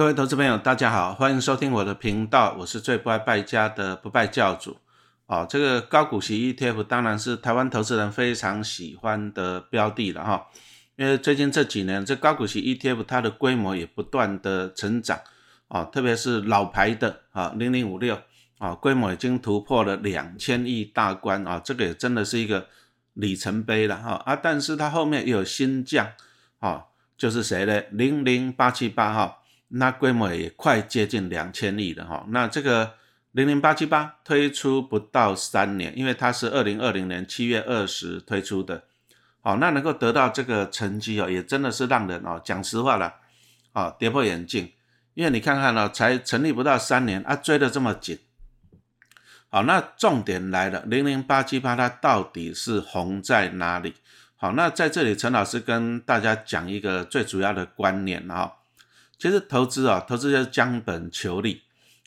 各位投资朋友，大家好，欢迎收听我的频道，我是最不爱败家的不败教主。哦，这个高股息 ETF 当然是台湾投资人非常喜欢的标的了哈，因为最近这几年这高股息 ETF 它的规模也不断的成长啊，特别是老牌的啊零零五六啊，规模已经突破了两千亿大关啊，这个也真的是一个里程碑了哈啊，但是它后面又有新将啊，就是谁呢？零零八七八哈。那规模也快接近两千亿了哈，那这个零零八七八推出不到三年，因为它是二零二零年七月二十推出的，好，那能够得到这个成绩哦，也真的是让人哦，讲实话了，啊，跌破眼镜，因为你看看呢，才成立不到三年啊，追得这么紧，好，那重点来了，零零八七八它到底是红在哪里？好，那在这里陈老师跟大家讲一个最主要的观念啊。其实投资啊，投资就是将本求利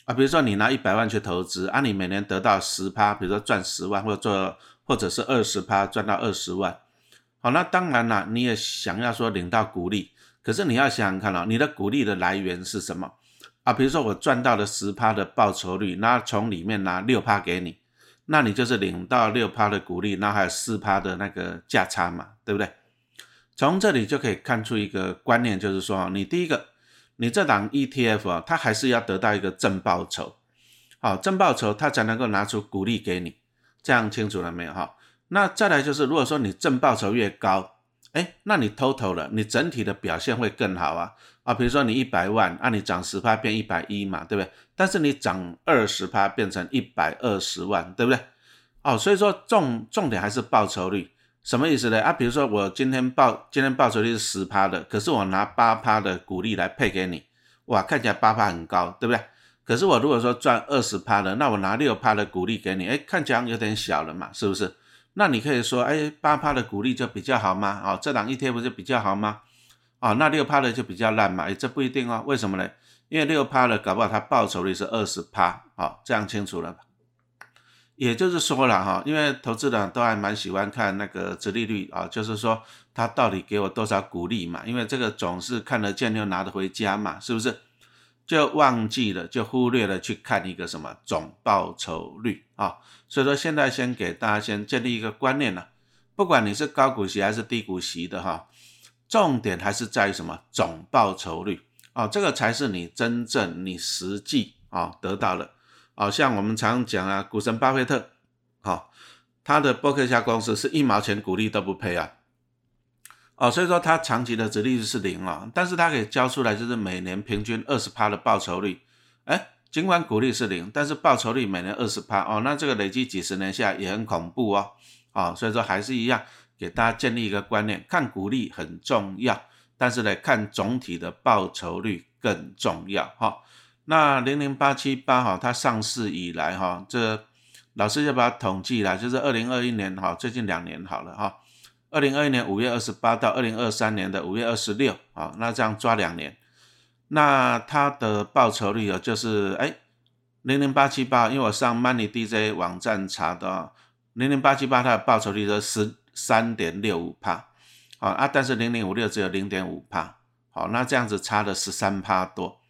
啊。比如说你拿一百万去投资，啊，你每年得到十趴，比如说赚十万，或者做或者是二十趴赚到二十万。好，那当然了，你也想要说领到股利，可是你要想想看哦，你的股利的来源是什么啊？比如说我赚到了十趴的报酬率，那从里面拿六趴给你，那你就是领到六趴的股利，那还有四趴的那个价差嘛，对不对？从这里就可以看出一个观念，就是说你第一个。你这档 ETF 啊，它还是要得到一个正报酬，好，正报酬它才能够拿出股利给你，这样清楚了没有哈？那再来就是，如果说你正报酬越高，哎，那你 total 了，你整体的表现会更好啊啊，比如说你一百万，按你涨十趴变一百一嘛，对不对？但是你涨二十趴变成一百二十万，对不对？哦，所以说重重点还是报酬率。什么意思呢？啊，比如说我今天报今天报酬率是十趴的，可是我拿八趴的股利来配给你，哇，看起来八趴很高，对不对？可是我如果说赚二十趴的，那我拿六趴的股利给你，哎，看起来有点小了嘛，是不是？那你可以说，哎，八趴的股利就比较好吗？哦，这档一天不就比较好吗？哦，那六趴的就比较烂嘛？哎，这不一定哦，为什么呢？因为六趴的搞不好它报酬率是二十趴，好，这样清楚了吧？也就是说了哈，因为投资人都还蛮喜欢看那个折利率啊，就是说他到底给我多少股利嘛，因为这个总是看得见就拿得回家嘛，是不是？就忘记了，就忽略了去看一个什么总报酬率啊。所以说现在先给大家先建立一个观念了，不管你是高股息还是低股息的哈，重点还是在于什么总报酬率啊，这个才是你真正你实际啊得到的。好像我们常讲啊，股神巴菲特，好，他的伯克夏公司是一毛钱股利都不赔啊，哦，所以说他长期的值利率是零啊，但是他可以交出来就是每年平均二十趴的报酬率，哎，尽管股利是零，但是报酬率每年二十趴哦，那这个累积几十年下也很恐怖哦，啊，所以说还是一样给大家建立一个观念，看股利很重要，但是呢，看总体的报酬率更重要哈。那零零八七八哈，它上市以来哈，这老师就把它统计了，就是二零二一年哈，最近两年好了哈，二零二一年五月二十八到二零二三年的五月二十六啊，那这样抓两年，那它的报酬率啊，就是哎零零八七八，因为我上 Money DJ 网站查的，零零八七八它的报酬率是十三点六五帕，啊啊，但是零零五六只有零点五帕，好，那这样子差了十三帕多。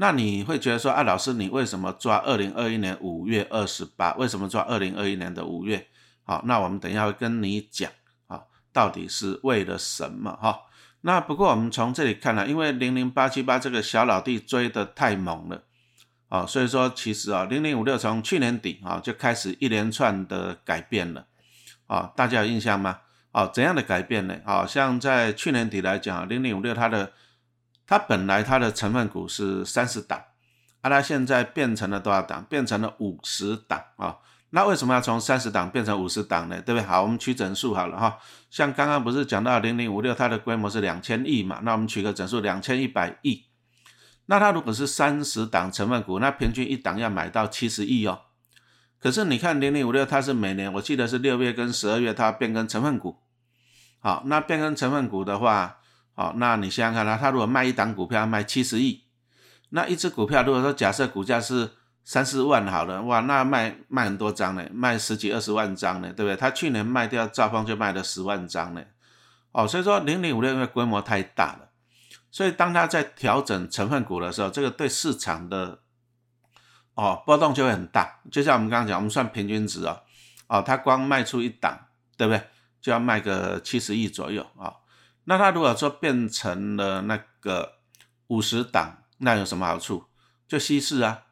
那你会觉得说，啊，老师，你为什么抓二零二一年五月二十八？为什么抓二零二一年的五月？好，那我们等一下会跟你讲，啊，到底是为了什么？哈，那不过我们从这里看呢，因为零零八七八这个小老弟追得太猛了，啊，所以说其实啊，零零五六从去年底啊就开始一连串的改变了，啊，大家有印象吗？啊，怎样的改变呢？好像在去年底来讲，零零五六它的它本来它的成分股是三十档，啊，它现在变成了多少档？变成了五十档啊。那为什么要从三十档变成五十档呢？对不对？好，我们取整数好了哈。像刚刚不是讲到零零五六，它的规模是两千亿嘛？那我们取个整数两千一百亿。那它如果是三十档成分股，那平均一档要买到七十亿哦。可是你看零零五六，它是每年我记得是六月跟十二月它变更成分股。好，那变更成分股的话。哦，那你想想看啦，他如果卖一档股票卖七十亿，那一只股票如果说假设股价是三四万好了，哇，那卖卖很多张呢，卖十几二十万张呢，对不对？他去年卖掉兆丰就卖了十万张呢，哦，所以说零零五六因为规模太大了，所以当他在调整成分股的时候，这个对市场的哦波动就会很大。就像我们刚刚讲，我们算平均值哦，哦，他光卖出一档，对不对？就要卖个七十亿左右啊。那它如果说变成了那个五十档，那有什么好处？就稀释啊。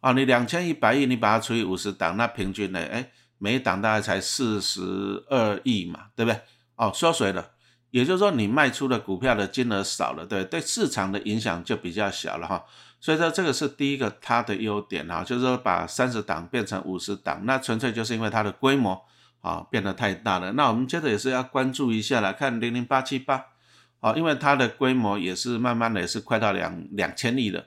啊，你两千一百亿，你把它除以五十档，那平均呢？哎，每一档大概才四十二亿嘛，对不对？哦，缩水了，也就是说你卖出的股票的金额少了，对，对市场的影响就比较小了哈。所以说这个是第一个它的优点哈，就是说把三十档变成五十档，那纯粹就是因为它的规模啊变得太大了。那我们接着也是要关注一下来看零零八七八，啊，因为它的规模也是慢慢的也是快到两两千亿了。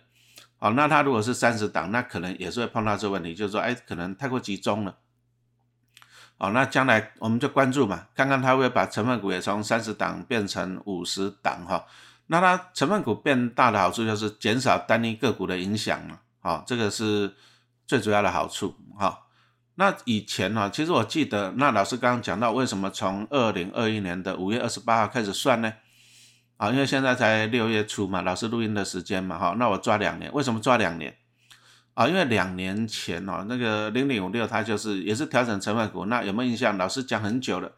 好，那它如果是三十档，那可能也是会碰到这个问题，就是说，哎，可能太过集中了。好，那将来我们就关注嘛，看看它会把成分股也从三十档变成五十档哈。那它成分股变大的好处就是减少单一个股的影响嘛。好，这个是最主要的好处哈。那以前呢，其实我记得，那老师刚刚讲到，为什么从二零二一年的五月二十八号开始算呢？啊，因为现在才六月初嘛，老师录音的时间嘛，哈，那我抓两年，为什么抓两年？啊，因为两年前哦，那个零零五六它就是也是调整成分股，那有没有印象？老师讲很久了，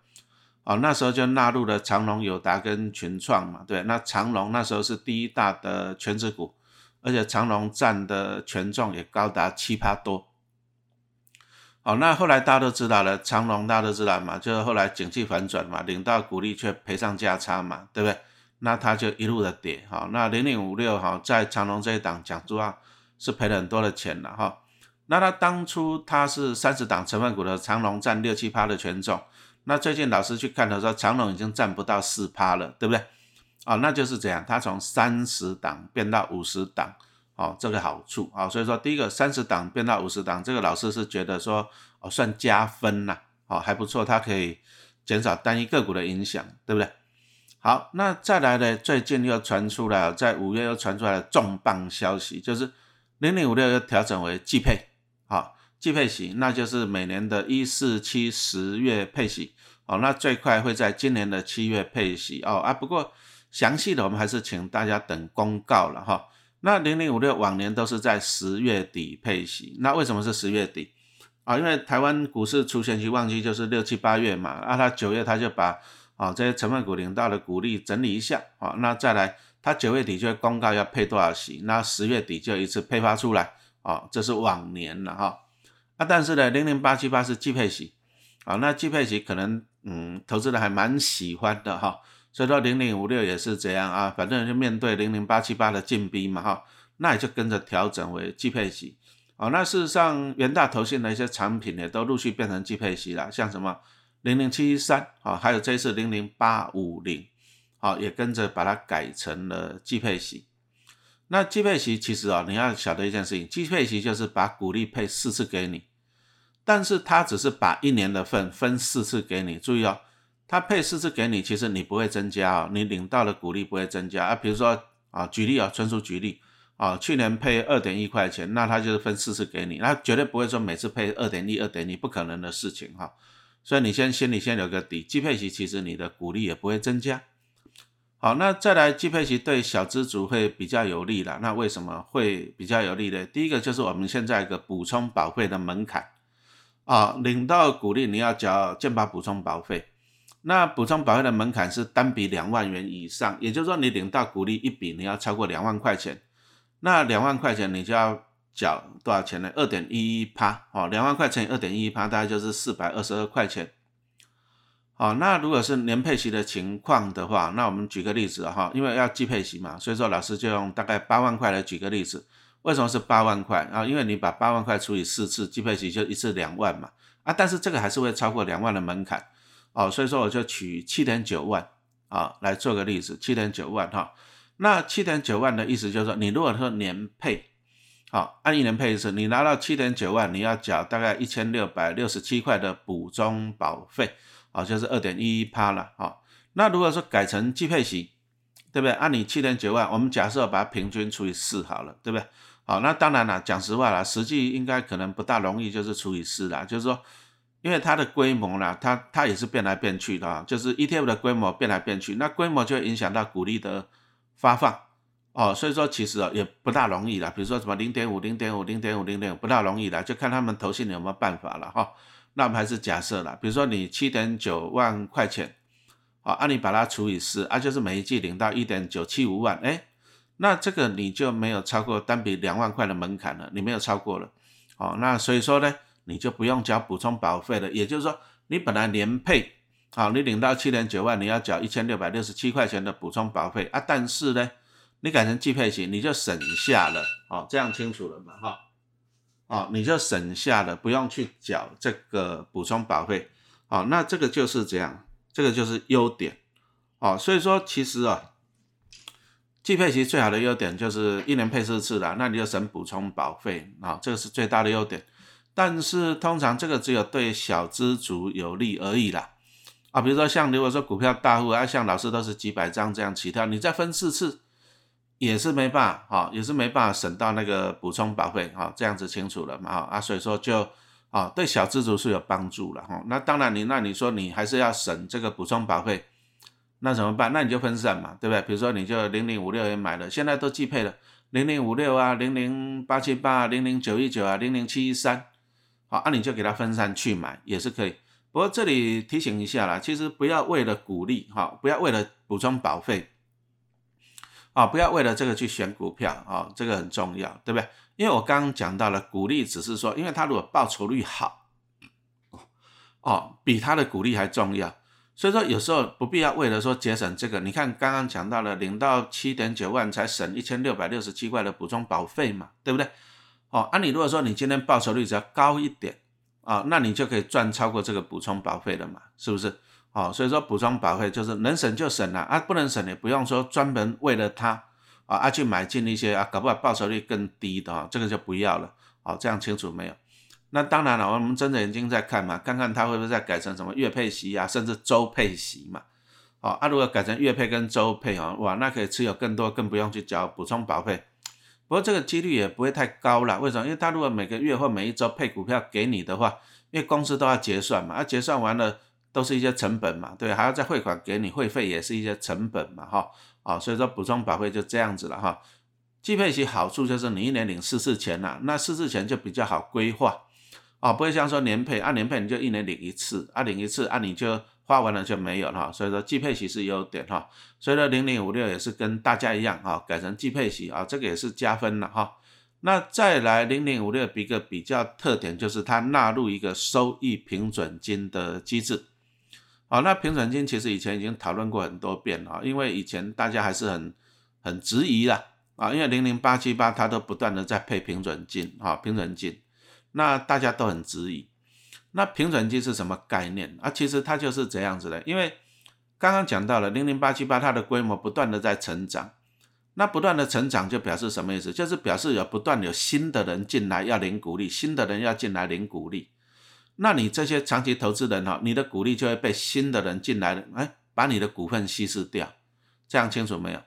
啊，那时候就纳入了长隆、友达跟群创嘛，对，那长隆那时候是第一大的全值股，而且长隆占的权重也高达七八多。好，那后来大家都知道了，长隆大家都知道嘛，就是后来景气反转嘛，领到股利却赔上价差嘛，对不对？那它就一路的跌，哈，那零零五六哈，在长隆这一档讲主要是赔了很多的钱了，哈。那它当初它是三十档成分股的长隆占六七趴的权重，那最近老师去看的时候，长隆已经占不到四趴了，对不对？啊，那就是这样，它从三十档变到五十档，哦，这个好处啊，所以说第一个三十档变到五十档，这个老师是觉得说哦算加分呐，哦还不错，它可以减少单一个股的影响，对不对？好，那再来呢？最近又传出来，在五月又传出来重磅消息，就是零零五六又调整为季配，好，季配息，那就是每年的一四七十月配息，哦，那最快会在今年的七月配息，哦啊，不过详细的我们还是请大家等公告了哈。那零零五六往年都是在十月底配息，那为什么是十月底？啊，因为台湾股市出现期旺季就是六七八月嘛，啊，他九月他就把。啊，这些成分股领到的股利整理一下，啊，那再来，它九月底就会公告要配多少息，那十月底就一次配发出来，啊，这是往年了哈，啊，但是呢，零零八七八是季配息，啊，那季配息可能，嗯，投资人还蛮喜欢的哈，所以说零零五六也是这样啊，反正就面对零零八七八的进逼嘛哈，那也就跟着调整为季配息，啊，那事实上元大投信的一些产品也都陆续变成季配息了，像什么。零零七三啊，还有这次零零八五零，好，也跟着把它改成了季配息。那季配息其实啊，你要晓得一件事情，季配息就是把股利配四次给你，但是它只是把一年的份分四次给你。注意哦，它配四次给你，其实你不会增加哦，你领到的股利不会增加啊。比如说啊，举例啊，纯属举例啊，去年配二点一块钱，那它就是分四次给你，那绝对不会说每次配二点一、二点一，不可能的事情哈。所以你先心里先有个底，季配息其实你的股利也不会增加。好，那再来季配息对小资族会比较有利了。那为什么会比较有利呢？第一个就是我们现在一个补充保费的门槛啊，领到股利你要缴健保补充保费。那补充保费的门槛是单笔两万元以上，也就是说你领到股利一笔你要超过两万块钱，那两万块钱你就要。缴多少钱呢？二点一一趴，哦，两万块乘以二点一一趴，大概就是四百二十二块钱。好，那如果是年配息的情况的话，那我们举个例子哈，因为要计配息嘛，所以说老师就用大概八万块来举个例子。为什么是八万块啊？因为你把八万块除以四次，计配息就一次两万嘛。啊，但是这个还是会超过两万的门槛，哦，所以说我就取七点九万啊来做个例子，七点九万哈。那七点九万的意思就是说，你如果说年配。好，按一年配一次，你拿到七点九万，你要缴大概一千六百六十七块的补充保费，好，就是二点一一趴了。好，那如果说改成季配型，对不对？按你七点九万，我们假设把它平均除以四好了，对不对？好，那当然了，讲实话了，实际应该可能不大容易，就是除以四啦。就是说，因为它的规模啦，它它也是变来变去的，啊就是 ETF 的规模变来变去，那规模就影响到股利的发放。哦，所以说其实哦也不大容易啦。比如说什么零点五、零点五、零点五、零点五，不大容易啦，就看他们投信有没有办法了哈。那我们还是假设啦，比如说你七点九万块钱，啊，按你把它除以四，啊，就是每一季领到一点九七五万，哎，那这个你就没有超过单笔两万块的门槛了，你没有超过了，哦，那所以说呢，你就不用交补充保费了。也就是说，你本来年配，好，你领到七点九万，你要缴一千六百六十七块钱的补充保费啊，但是呢。你改成季配型，你就省下了，哦，这样清楚了嘛，哈，哦，你就省下了，不用去缴这个补充保费，哦，那这个就是这样，这个就是优点，哦，所以说其实啊，季配型最好的优点就是一年配四次的，那你就省补充保费，啊，这个是最大的优点，但是通常这个只有对小资族有利而已啦，啊，比如说像如果说股票大户啊，像老师都是几百张这样起跳，你再分四次。也是没办法，啊，也是没办法省到那个补充保费，啊，这样子清楚了嘛，啊，所以说就啊，对小资族是有帮助了，哈。那当然你那你说你还是要省这个补充保费，那怎么办？那你就分散嘛，对不对？比如说你就零零五六也买了，现在都寄配了零零五六啊，零零八七八，零零九一九啊，零零七一三，好，那你就给它分散去买也是可以。不过这里提醒一下啦，其实不要为了鼓励，哈，不要为了补充保费。啊，不要为了这个去选股票啊，这个很重要，对不对？因为我刚刚讲到了，鼓励只是说，因为它如果报酬率好，哦，比它的鼓励还重要，所以说有时候不必要为了说节省这个，你看刚刚讲到了，领到七点九万才省一千六百六十七块的补充保费嘛，对不对？哦，啊，你如果说你今天报酬率只要高一点啊，那你就可以赚超过这个补充保费了嘛，是不是？哦，所以说补充保费就是能省就省了啊，不能省也不用说专门为了它啊啊去买进一些啊，搞不好报酬率更低的啊，这个就不要了。哦，这样清楚没有？那当然了，我们睁着眼睛在看嘛，看看它会不会再改成什么月配息啊，甚至周配息嘛。哦，啊，如果改成月配跟周配啊，哇，那可以持有更多，更不用去交补充保费。不过这个几率也不会太高了，为什么？因为他如果每个月或每一周配股票给你的话，因为公司都要结算嘛，啊，结算完了。都是一些成本嘛，对，还要再汇款给你，会费也是一些成本嘛，哈，啊，所以说补充保费就这样子了哈。季配息好处就是你一年领四次钱呐，那四次钱就比较好规划，啊，不会像说年配，按年配你就一年领一次，啊，领一次，啊，你就花完了就没有了，所以说季配息是优点哈。所以说零零五六也是跟大家一样哈，改成季配息啊，这个也是加分了哈。那再来零零五六一个比较特点就是它纳入一个收益平准金的机制。好，那平准金其实以前已经讨论过很多遍了，因为以前大家还是很很质疑啦，啊，因为零零八七八它都不断的在配平准金，啊，平准金，那大家都很质疑，那平准金是什么概念啊？其实它就是这样子的，因为刚刚讲到了零零八七八它的规模不断的在成长，那不断的成长就表示什么意思？就是表示有不断有新的人进来要领股利，新的人要进来领股利。那你这些长期投资人哈，你的股利就会被新的人进来，哎，把你的股份稀释掉，这样清楚没有？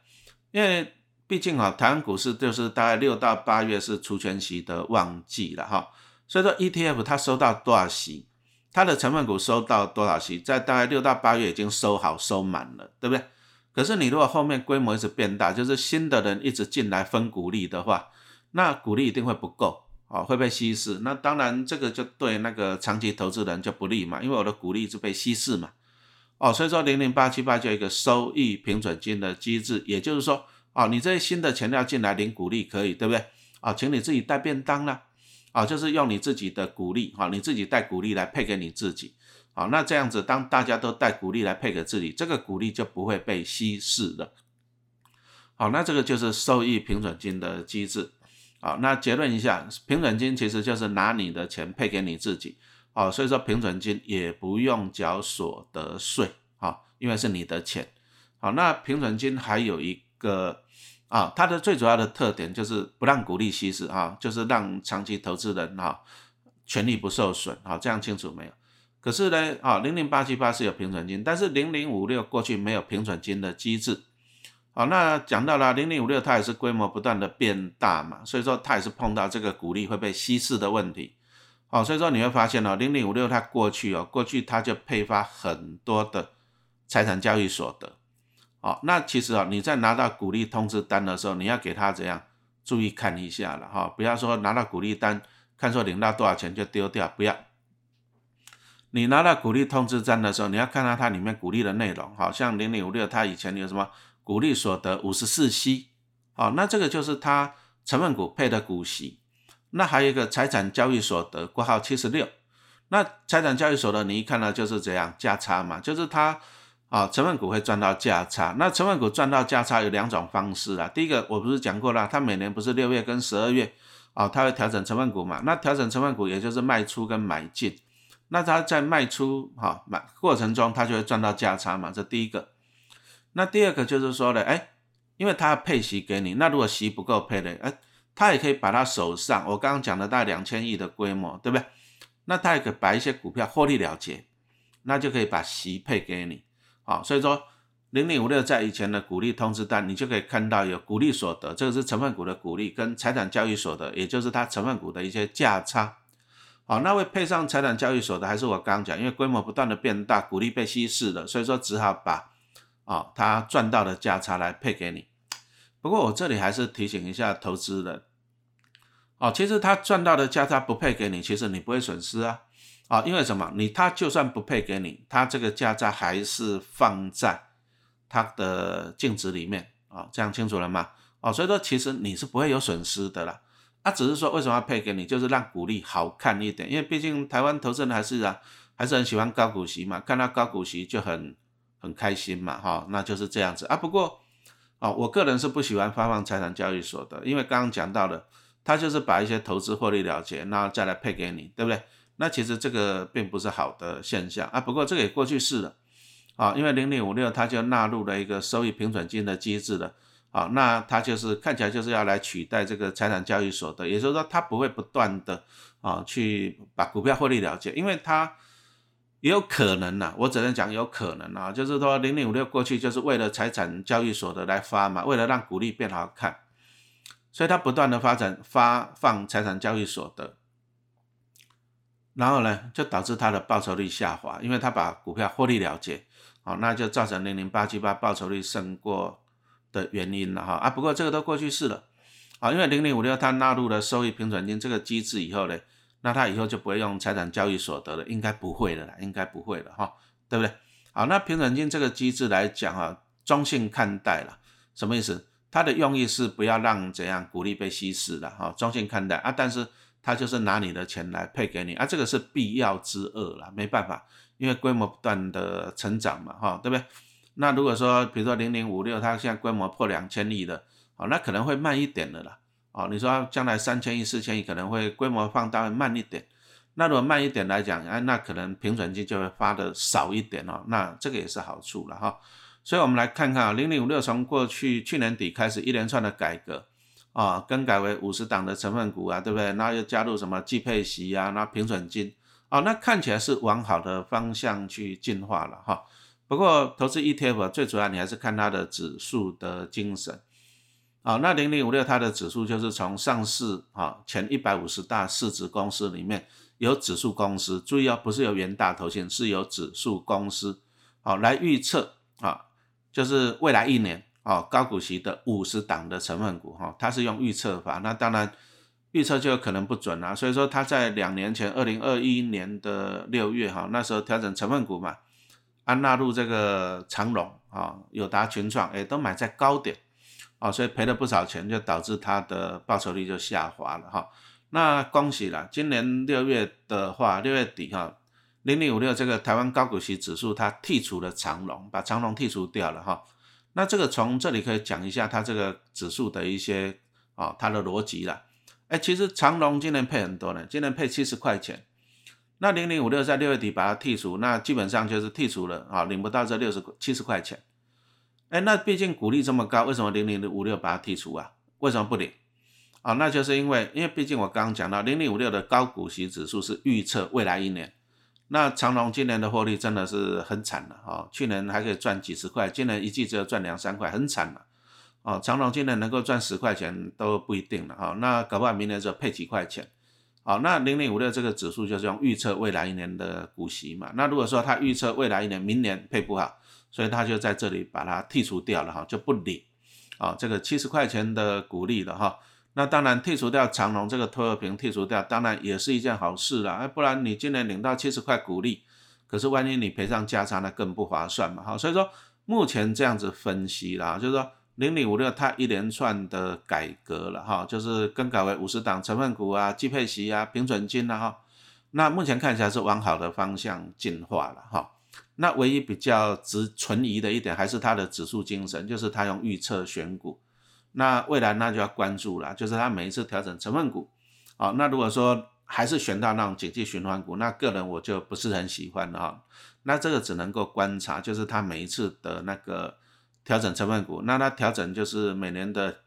因为毕竟哈，台湾股市就是大概六到八月是除权息的旺季了哈，所以说 ETF 它收到多少息，它的成分股收到多少息，在大概六到八月已经收好收满了，对不对？可是你如果后面规模一直变大，就是新的人一直进来分股利的话，那股利一定会不够。哦，会被稀释，那当然这个就对那个长期投资人就不利嘛，因为我的股利是被稀释嘛。哦，所以说零零八七八就一个收益平准金的机制，也就是说，哦，你这些新的钱要进来领股利可以，对不对？啊，请你自己带便当啦，啊，就是用你自己的股利，哈，你自己带股利来配给你自己，好，那这样子当大家都带股利来配给自己，这个股利就不会被稀释了。好，那这个就是收益平准金的机制。好，那结论一下，平准金其实就是拿你的钱配给你自己，好，所以说平准金也不用缴所得税，啊，因为是你的钱。好，那平准金还有一个啊，它的最主要的特点就是不让股利稀释，啊，就是让长期投资人哈权利不受损，好，这样清楚没有？可是呢，啊，零零八七八是有平准金，但是零零五六过去没有平准金的机制。好，那讲到了零零五六，它也是规模不断的变大嘛，所以说它也是碰到这个股利会被稀释的问题。好，所以说你会发现哦，零零五六它过去哦，过去它就配发很多的财产交易所得。好，那其实啊，你在拿到股利通知单的时候，你要给他怎样注意看一下了哈，不要说拿到股利单看说领到多少钱就丢掉，不要。你拿到股利通知单的时候，你要看到它里面股利的内容，好像零零五六它以前有什么股利所得五十四 C，好，那这个就是它成分股配的股息。那还有一个财产交易所得括号七十六，那财产交易所得你一看到就是这样价差嘛，就是它啊成分股会赚到价差。那成分股赚到价差有两种方式啊，第一个我不是讲过了，它每年不是六月跟十二月啊，它会调整成分股嘛，那调整成分股也就是卖出跟买进。那他在卖出哈买过程中，他就会赚到价差嘛，这第一个。那第二个就是说呢，哎，因为他配息给你，那如果息不够配的，哎，他也可以把他手上我刚刚讲的大概两千亿的规模，对不对？那他也可以把一些股票获利了结，那就可以把息配给你。好，所以说零零五六在以前的股利通知单，你就可以看到有股利所得，这个是成分股的股利跟财产交易所得，也就是它成分股的一些价差。好，那会配上财产交易所的，还是我刚刚讲，因为规模不断的变大，股利被稀释了，所以说只好把啊他赚到的价差来配给你。不过我这里还是提醒一下投资人，哦，其实他赚到的价差不配给你，其实你不会损失啊，啊，因为什么？你他就算不配给你，他这个价差还是放在他的净值里面啊，这样清楚了吗？哦，所以说其实你是不会有损失的啦。他只是说为什么要配给你，就是让股利好看一点，因为毕竟台湾投资人还是啊，还是很喜欢高股息嘛，看到高股息就很很开心嘛，哈，那就是这样子啊。不过啊，我个人是不喜欢发放财产交易所的，因为刚刚讲到了，他就是把一些投资获利了结，然后再来配给你，对不对？那其实这个并不是好的现象啊。不过这个也过去式了啊，因为零零五六它就纳入了一个收益平准金的机制了。好，那它就是看起来就是要来取代这个财产交易所的，也就是说它不会不断的啊去把股票获利了结，因为它也有可能呐，我只能讲有可能啊，就是说零零五六过去就是为了财产交易所的来发嘛，为了让股利变好看，所以它不断的发展发放财产交易所的，然后呢就导致它的报酬率下滑，因为它把股票获利了结，好，那就造成零零八七八报酬率胜过。的原因了哈啊，不过这个都过去式了啊，因为零零五六它纳入了收益平准金这个机制以后呢，那它以后就不会用财产交易所得了，应该不会的啦，应该不会的哈，对不对？好，那平准金这个机制来讲哈，中性看待了，什么意思？它的用意是不要让怎样股利被稀释了哈，中性看待啊，但是他就是拿你的钱来配给你啊，这个是必要之恶了，没办法，因为规模不断的成长嘛哈，对不对？那如果说，比如说零零五六，它现在规模破两千亿的，哦，那可能会慢一点的啦，哦，你说将来三千亿、四千亿可能会规模放大慢一点，那如果慢一点来讲，哎，那可能平准金就会发的少一点哦，那这个也是好处了哈。所以我们来看看啊，零零五六从过去去年底开始一连串的改革，啊，更改为五十档的成分股啊，对不对？那又加入什么季配息啊，那平准金，哦，那看起来是往好的方向去进化了哈。不过投资 ETF 最主要你还是看它的指数的精神，啊，那零零五六它的指数就是从上市啊前一百五十大市值公司里面有指数公司，注意哦，不是由元大投信，是由指数公司，好来预测啊，就是未来一年哦高股息的五十档的成分股哈，它是用预测法，那当然预测就有可能不准啊，所以说它在两年前二零二一年的六月哈，那时候调整成分股嘛。安纳入这个长隆啊，友达群创，哎，都买在高点，啊，所以赔了不少钱，就导致它的报酬率就下滑了哈。那恭喜了，今年六月的话，六月底哈，零零五六这个台湾高股息指数它剔除了长隆，把长隆剔除掉了哈。那这个从这里可以讲一下它这个指数的一些啊，它的逻辑了。哎，其实长隆今年配很多呢，今年配七十块钱。那零零五六在六月底把它剔除，那基本上就是剔除了啊，领不到这六十七十块钱。哎，那毕竟股利这么高，为什么零零五六把它剔除啊？为什么不领？啊，那就是因为，因为毕竟我刚刚讲到零零五六的高股息指数是预测未来一年。那长隆今年的获利真的是很惨了啊，去年还可以赚几十块，今年一季只有赚两三块，很惨了。哦，长隆今年能够赚十块钱都不一定了哈，那搞不好明年就配几块钱。好，那零零五六这个指数就是用预测未来一年的股息嘛。那如果说它预测未来一年明年配不好，所以他就在这里把它剔除掉了哈，就不理啊这个七十块钱的股利了哈。那当然剔除掉长隆这个拖油瓶，剔除掉当然也是一件好事啦，不然你今年领到七十块股利，可是万一你赔上加差，那更不划算嘛哈。所以说目前这样子分析啦，就是说零零五六它一连串的改革了哈，就是更改为五十档成分股啊、绩配息啊、平准金啊哈。那目前看起来是往好的方向进化了哈。那唯一比较值存疑的一点，还是它的指数精神，就是它用预测选股。那未来那就要关注了，就是它每一次调整成分股，啊，那如果说还是选到那种景气循环股，那个人我就不是很喜欢了哈。那这个只能够观察，就是它每一次的那个调整成分股，那它调整就是每年的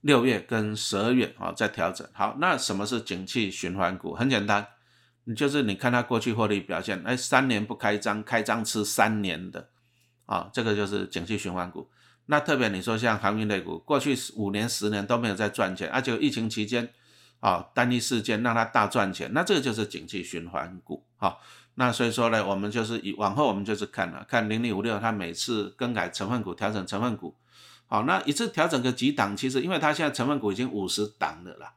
六月跟十二月啊在调整。好，那什么是景气循环股？很简单，你就是你看它过去获利表现，哎，三年不开张，开张吃三年的，啊，这个就是景气循环股。那特别你说像航运类股，过去五年十年都没有在赚钱，而且疫情期间啊单一事件让它大赚钱，那这个就是景气循环股哈。那所以说呢，我们就是以往后我们就是看了看零零五六，它每次更改成分股调整成分股，好，那一次调整个几档，其实因为它现在成分股已经五十档了啦，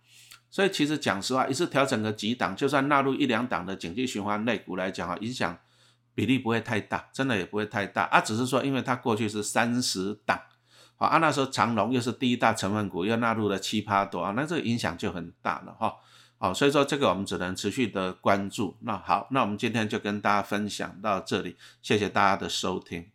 所以其实讲实话，一次调整个几档，就算纳入一两档的景气循环类股来讲啊，影响。比例不会太大，真的也不会太大啊，只是说因为它过去是三十档，好啊，那时候长隆又是第一大成分股，又纳入了七趴多啊，那这个影响就很大了哈，好，所以说这个我们只能持续的关注。那好，那我们今天就跟大家分享到这里，谢谢大家的收听。